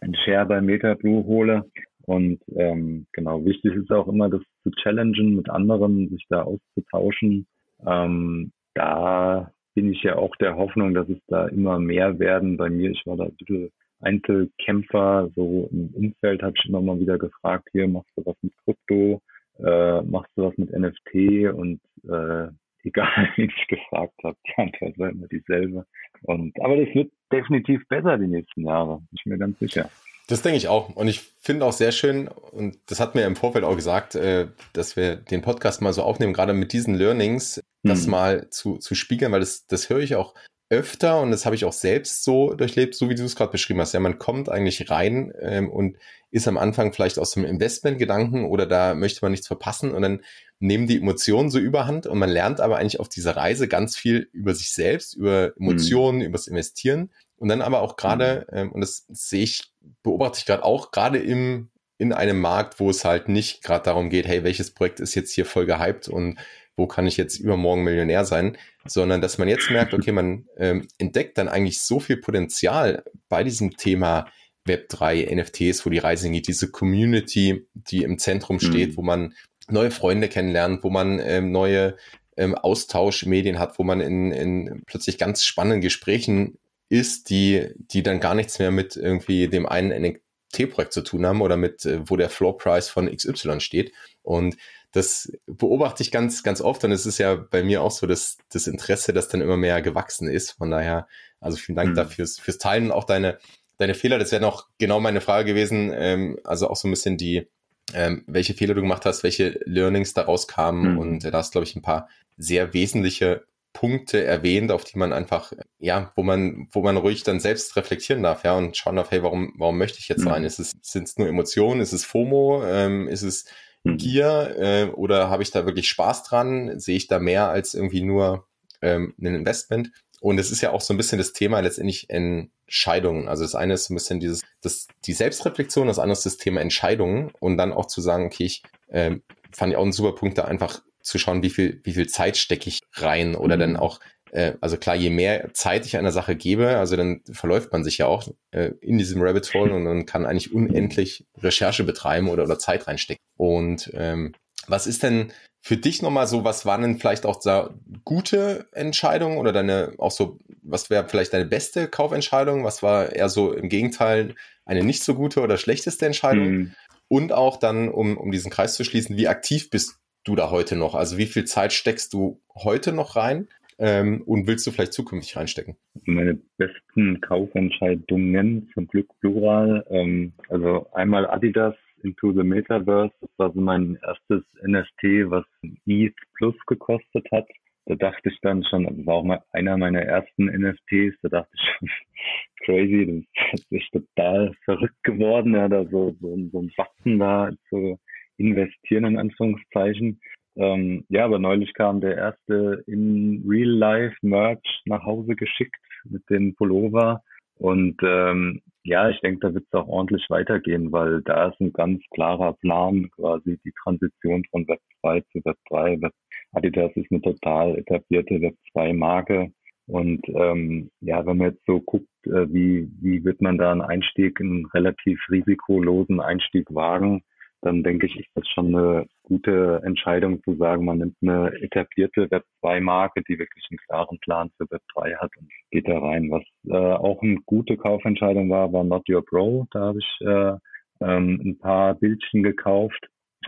ein Share bei MetaBlue hole. Und ähm, genau, wichtig ist auch immer, das zu challengen mit anderen, sich da auszutauschen. Ähm, da bin ich ja auch der Hoffnung, dass es da immer mehr werden. Bei mir, ich war da ein bisschen Einzelkämpfer, so im Umfeld habe ich immer mal wieder gefragt, hier machst du was mit Krypto, äh, machst du was mit NFT und äh, egal, wie ich gefragt habe, die Antwort war immer dieselbe. Und aber das wird definitiv besser die nächsten Jahre, bin ich mir ganz sicher. Das denke ich auch. Und ich finde auch sehr schön, und das hat mir im Vorfeld auch gesagt, äh, dass wir den Podcast mal so aufnehmen, gerade mit diesen Learnings, das hm. mal zu, zu spiegeln, weil das, das höre ich auch öfter und das habe ich auch selbst so durchlebt, so wie du es gerade beschrieben hast. Ja, man kommt eigentlich rein ähm, und ist am Anfang vielleicht aus dem Investmentgedanken oder da möchte man nichts verpassen und dann nehmen die Emotionen so überhand und man lernt aber eigentlich auf dieser Reise ganz viel über sich selbst, über Emotionen, mhm. übers Investieren und dann aber auch gerade, mhm. ähm, und das sehe ich, beobachte ich gerade auch, gerade im in einem Markt, wo es halt nicht gerade darum geht, hey, welches Projekt ist jetzt hier voll gehypt und wo kann ich jetzt übermorgen Millionär sein, sondern dass man jetzt merkt, okay, man ähm, entdeckt dann eigentlich so viel Potenzial bei diesem Thema Web3, NFTs, wo die Reise geht, diese Community, die im Zentrum steht, mhm. wo man neue Freunde kennenlernt, wo man ähm, neue ähm, Austauschmedien hat, wo man in, in plötzlich ganz spannenden Gesprächen ist, die, die dann gar nichts mehr mit irgendwie dem einen NFT-Projekt zu tun haben oder mit, äh, wo der Floor Price von XY steht. Und das beobachte ich ganz, ganz oft und es ist ja bei mir auch so, dass das Interesse, das dann immer mehr gewachsen ist. Von daher, also vielen Dank mhm. dafür fürs Teilen und auch deine, deine Fehler. Das wäre noch genau meine Frage gewesen. Ähm, also auch so ein bisschen die, ähm, welche Fehler du gemacht hast, welche Learnings daraus kamen mhm. und äh, da hast, glaube ich, ein paar sehr wesentliche Punkte erwähnt, auf die man einfach, ja, wo man, wo man ruhig dann selbst reflektieren darf, ja, und schauen darf, hey, warum, warum möchte ich jetzt rein? Mhm. Ist es, sind es nur Emotionen? Ist es FOMO? Ähm, ist es. Gier? Äh, oder habe ich da wirklich Spaß dran? Sehe ich da mehr als irgendwie nur ähm, ein Investment? Und es ist ja auch so ein bisschen das Thema letztendlich Entscheidungen. Also das eine ist ein bisschen dieses, das, die Selbstreflexion, das andere ist das Thema Entscheidungen und dann auch zu sagen, okay, ich äh, fand ich auch einen super Punkt, da einfach zu schauen, wie viel, wie viel Zeit stecke ich rein oder mhm. dann auch, äh, also klar, je mehr Zeit ich einer Sache gebe, also dann verläuft man sich ja auch äh, in diesem Rabbit Hole und man kann eigentlich unendlich Recherche betreiben oder, oder Zeit reinstecken. Und ähm, was ist denn für dich nochmal so, was waren denn vielleicht auch da gute Entscheidungen oder deine, auch so, was wäre vielleicht deine beste Kaufentscheidung? Was war eher so im Gegenteil eine nicht so gute oder schlechteste Entscheidung? Mhm. Und auch dann, um, um diesen Kreis zu schließen, wie aktiv bist du da heute noch? Also wie viel Zeit steckst du heute noch rein? Ähm, und willst du vielleicht zukünftig reinstecken? Meine besten Kaufentscheidungen, zum Glück plural. Ähm, also einmal Adidas Into the Metaverse. Das war so mein erstes NFT, was ETH Plus gekostet hat. Da dachte ich dann schon, das war auch mal einer meiner ersten NFTs, da dachte ich schon, crazy, das ist total verrückt geworden, ja, da so, so, so ein Batzen da zu investieren, in Anführungszeichen. Ähm, ja, aber neulich kam der erste in Real Life Merch nach Hause geschickt mit dem Pullover. Und ähm, ja, ich denke, da wird es auch ordentlich weitergehen, weil da ist ein ganz klarer Plan, quasi die Transition von Web 2 zu Web 3. Web Adidas ist eine total etablierte Web 2 Marke. Und ähm, ja, wenn man jetzt so guckt, äh, wie, wie wird man da einen Einstieg, einen relativ risikolosen Einstieg wagen, dann denke ich, ist das schon eine gute Entscheidung zu sagen, man nimmt eine etablierte Web 2 Marke, die wirklich einen klaren Plan für Web 3 hat und geht da rein. Was äh, auch eine gute Kaufentscheidung war, war Not Your Bro. Da habe ich äh, ähm, ein paar Bildchen gekauft.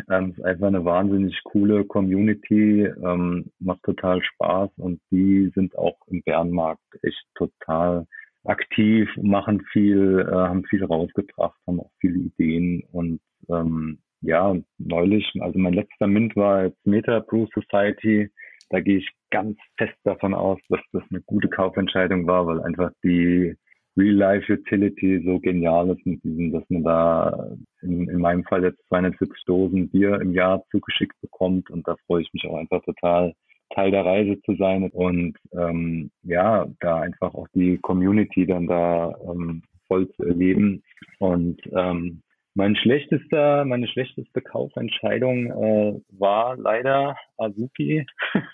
Ähm, ist einfach eine wahnsinnig coole Community, ähm, macht total Spaß und die sind auch im Bärenmarkt echt total aktiv, machen viel, äh, haben viel rausgebracht, haben auch viele Ideen und ähm, ja, neulich, also mein letzter Mint war jetzt Meta Brew Society. Da gehe ich ganz fest davon aus, dass das eine gute Kaufentscheidung war, weil einfach die Real-Life-Utility so genial ist mit diesem, dass man da in, in meinem Fall jetzt 270 Dosen Bier im Jahr zugeschickt bekommt und da freue ich mich auch einfach total, Teil der Reise zu sein und ähm, ja, da einfach auch die Community dann da ähm, voll zu erleben und ähm, mein schlechtester, meine schlechteste Kaufentscheidung äh, war leider Azuki.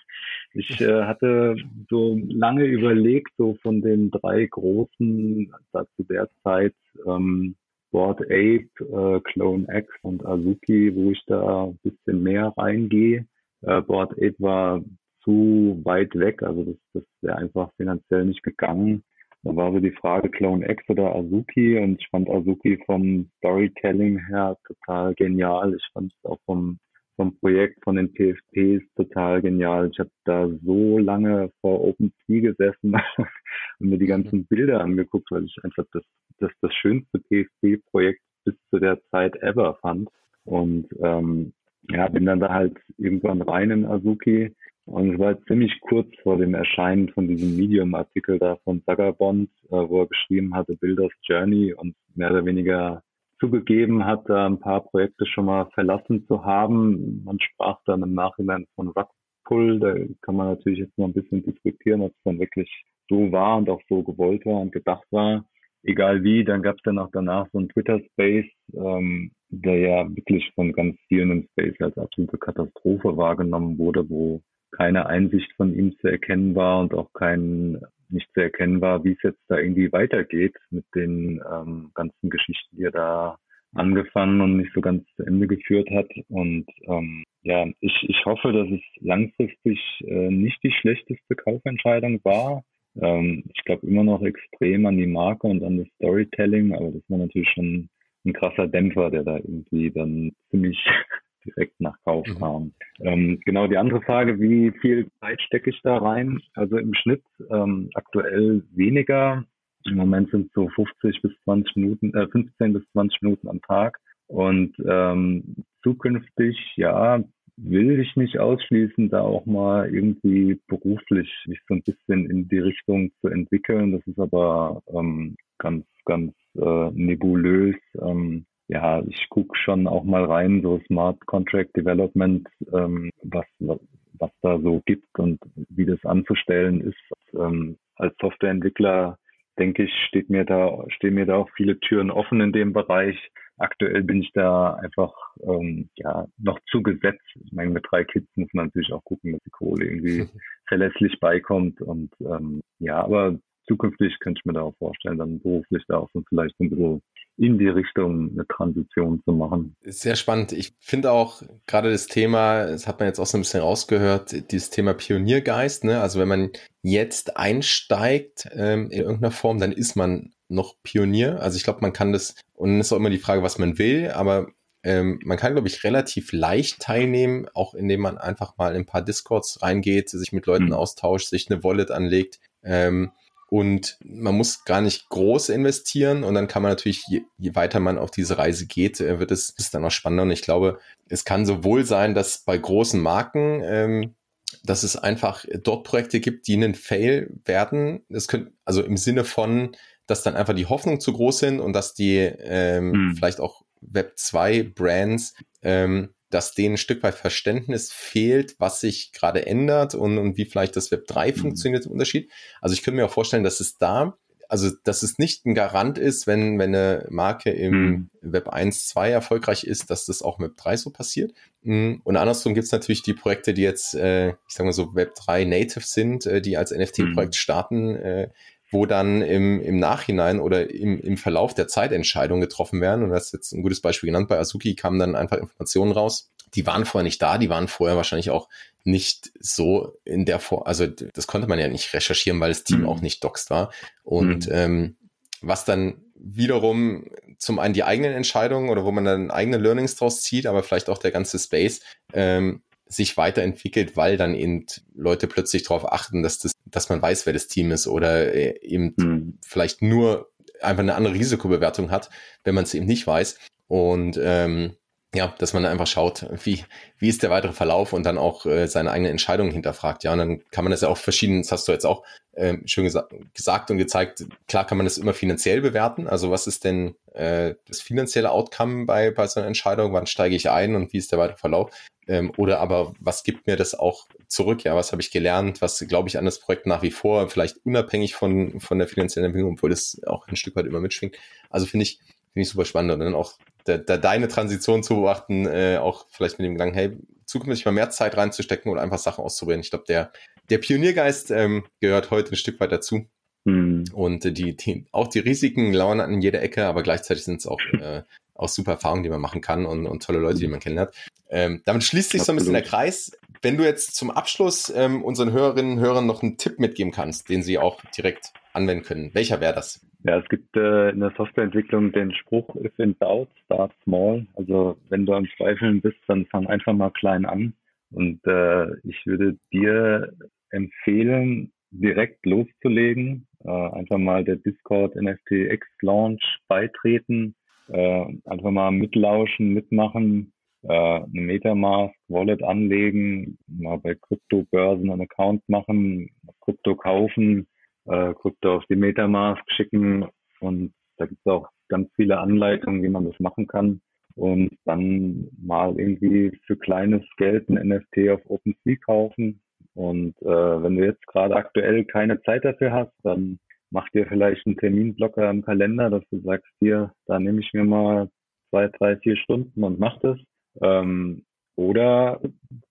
Ich äh, hatte so lange überlegt, so von den drei großen, da zu der Zeit ähm, Board Ape, äh, Clone X und Azuki, wo ich da ein bisschen mehr reingehe. Äh, Board Ape war zu weit weg, also das, das wäre einfach finanziell nicht gegangen. Da war so die Frage Clone X oder Azuki und ich fand Azuki vom Storytelling her total genial. Ich fand es auch vom, vom Projekt von den PFPs total genial. Ich habe da so lange vor OpenSea gesessen und mir die ganzen Bilder angeguckt, weil ich einfach das, das, das schönste PFP-Projekt bis zu der Zeit ever fand. Und ähm, ja, bin dann da halt irgendwann rein in Azuki und es war ziemlich kurz vor dem Erscheinen von diesem Medium-Artikel da von Sagabond, äh, wo er geschrieben hatte, Builders Journey und mehr oder weniger zugegeben hat, da ein paar Projekte schon mal verlassen zu haben. Man sprach dann im Nachhinein von Rugpull. Da kann man natürlich jetzt noch ein bisschen diskutieren, ob es dann wirklich so war und auch so gewollt war und gedacht war. Egal wie, dann gab es dann auch danach so einen Twitter-Space, ähm, der ja wirklich von ganz vielen im Space als absolute Katastrophe wahrgenommen wurde, wo keine Einsicht von ihm zu erkennen war und auch kein nicht zu erkennen war, wie es jetzt da irgendwie weitergeht mit den ähm, ganzen Geschichten, die er da angefangen und nicht so ganz zu Ende geführt hat. Und ähm, ja, ich, ich hoffe, dass es langfristig äh, nicht die schlechteste Kaufentscheidung war. Ähm, ich glaube immer noch extrem an die Marke und an das Storytelling, aber das war natürlich schon ein krasser Dämpfer, der da irgendwie dann ziemlich direkt nach Kauf mhm. kam. Ähm, genau die andere Frage, wie viel Zeit stecke ich da rein? Also im Schnitt ähm, aktuell weniger. Im Moment sind es so 50 bis 20 Minuten, äh, 15 bis 20 Minuten am Tag. Und ähm, zukünftig, ja, will ich nicht ausschließen, da auch mal irgendwie beruflich mich so ein bisschen in die Richtung zu entwickeln. Das ist aber ähm, ganz, ganz äh, nebulös. Ähm, ja, ich gucke schon auch mal rein, so Smart Contract Development, ähm, was, was da so gibt und wie das anzustellen ist. Ähm, als Softwareentwickler denke ich, steht mir da, stehen mir da auch viele Türen offen in dem Bereich. Aktuell bin ich da einfach ähm, ja noch zu gesetzt. Ich meine, mit drei Kids muss man natürlich auch gucken, dass die Kohle irgendwie verlässlich beikommt. Und ähm, ja, aber zukünftig könnte ich mir da auch vorstellen, dann beruflich da auch so vielleicht ein bisschen in die Richtung eine Transition zu machen. Sehr spannend. Ich finde auch gerade das Thema, das hat man jetzt auch so ein bisschen rausgehört, dieses Thema Pioniergeist. Ne? Also wenn man jetzt einsteigt ähm, in irgendeiner Form, dann ist man noch Pionier. Also ich glaube, man kann das, und dann ist auch immer die Frage, was man will, aber ähm, man kann, glaube ich, relativ leicht teilnehmen, auch indem man einfach mal in ein paar Discords reingeht, sich mit Leuten mhm. austauscht, sich eine Wallet anlegt. Ähm, und man muss gar nicht groß investieren und dann kann man natürlich, je, je weiter man auf diese Reise geht, äh, wird es ist dann auch spannender. Und ich glaube, es kann sowohl sein, dass bei großen Marken, ähm, dass es einfach dort Projekte gibt, die einen Fail werden. Das könnte, also im Sinne von, dass dann einfach die Hoffnung zu groß sind und dass die ähm, hm. vielleicht auch Web 2 Brands ähm, dass denen ein Stück weit Verständnis fehlt, was sich gerade ändert und, und wie vielleicht das Web 3 mhm. funktioniert im Unterschied. Also ich könnte mir auch vorstellen, dass es da, also dass es nicht ein Garant ist, wenn, wenn eine Marke im mhm. Web 1, 2 erfolgreich ist, dass das auch im Web 3 so passiert. Mhm. Und andersrum gibt es natürlich die Projekte, die jetzt, äh, ich sage mal so, Web 3 native sind, äh, die als NFT-Projekt mhm. starten, äh, wo dann im, im Nachhinein oder im, im Verlauf der Zeit Entscheidungen getroffen werden. Und das ist jetzt ein gutes Beispiel genannt. Bei Azuki kamen dann einfach Informationen raus. Die waren vorher nicht da, die waren vorher wahrscheinlich auch nicht so in der Form, also das konnte man ja nicht recherchieren, weil das Team mhm. auch nicht doxt war. Und mhm. ähm, was dann wiederum zum einen die eigenen Entscheidungen oder wo man dann eigene Learnings draus zieht, aber vielleicht auch der ganze Space ähm, sich weiterentwickelt, weil dann eben Leute plötzlich darauf achten, dass das, dass man weiß, wer das Team ist oder äh, eben mhm. vielleicht nur einfach eine andere Risikobewertung hat, wenn man es eben nicht weiß. Und ähm, ja, dass man einfach schaut, wie, wie ist der weitere Verlauf und dann auch äh, seine eigene Entscheidung hinterfragt. Ja, und dann kann man das ja auch verschieden, das hast du jetzt auch äh, schön gesa gesagt und gezeigt, klar kann man das immer finanziell bewerten. Also was ist denn äh, das finanzielle Outcome bei, bei so einer Entscheidung? Wann steige ich ein und wie ist der weitere Verlauf? Ähm, oder aber was gibt mir das auch zurück? Ja, was habe ich gelernt? Was glaube ich an das Projekt nach wie vor? Vielleicht unabhängig von, von der finanziellen Entwicklung, obwohl das auch ein Stück weit immer mitschwingt. Also finde ich, finde ich super spannend. Und dann auch da, da deine Transition zu beobachten, äh, auch vielleicht mit dem Gedanken, hey, zukünftig mal mehr Zeit reinzustecken oder einfach Sachen auszuprobieren. Ich glaube, der, der Pioniergeist ähm, gehört heute ein Stück weit dazu. Mhm. Und äh, die, die, auch die Risiken lauern an jeder Ecke, aber gleichzeitig sind es auch, äh, auch super Erfahrungen, die man machen kann und, und tolle Leute, die man kennenlernt. Ähm, damit schließt sich Absolut. so ein bisschen der Kreis. Wenn du jetzt zum Abschluss ähm, unseren Hörerinnen und Hörern noch einen Tipp mitgeben kannst, den sie auch direkt anwenden können, welcher wäre das? Ja, es gibt äh, in der Softwareentwicklung den Spruch, if in doubt, start small. Also wenn du am Zweifeln bist, dann fang einfach mal klein an. Und äh, ich würde dir empfehlen, direkt loszulegen, äh, einfach mal der Discord NFT X Launch beitreten, äh, einfach mal mitlauschen, mitmachen, äh, eine Metamask Wallet anlegen, mal bei Kryptobörsen einen Account machen, Krypto kaufen, äh, Krypto auf die Metamask schicken und da gibt es auch ganz viele Anleitungen, wie man das machen kann und dann mal irgendwie für kleines Geld ein NFT auf OpenSea kaufen. Und äh, wenn du jetzt gerade aktuell keine Zeit dafür hast, dann mach dir vielleicht einen Terminblocker im Kalender, dass du sagst, hier, da nehme ich mir mal zwei, drei, vier Stunden und mach das. Ähm, oder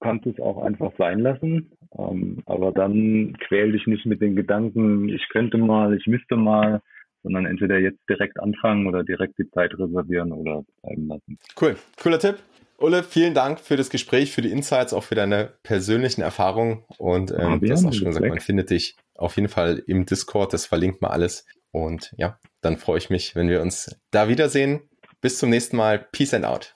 kannst es auch einfach sein lassen. Ähm, aber dann quäl dich nicht mit den Gedanken, ich könnte mal, ich müsste mal, sondern entweder jetzt direkt anfangen oder direkt die Zeit reservieren oder bleiben lassen. Cool, cooler Tipp. Ulle, vielen Dank für das Gespräch, für die Insights, auch für deine persönlichen Erfahrungen. Und ähm, du hast auch schon gesagt, man findet dich auf jeden Fall im Discord, das verlinkt mal alles. Und ja, dann freue ich mich, wenn wir uns da wiedersehen. Bis zum nächsten Mal. Peace and out.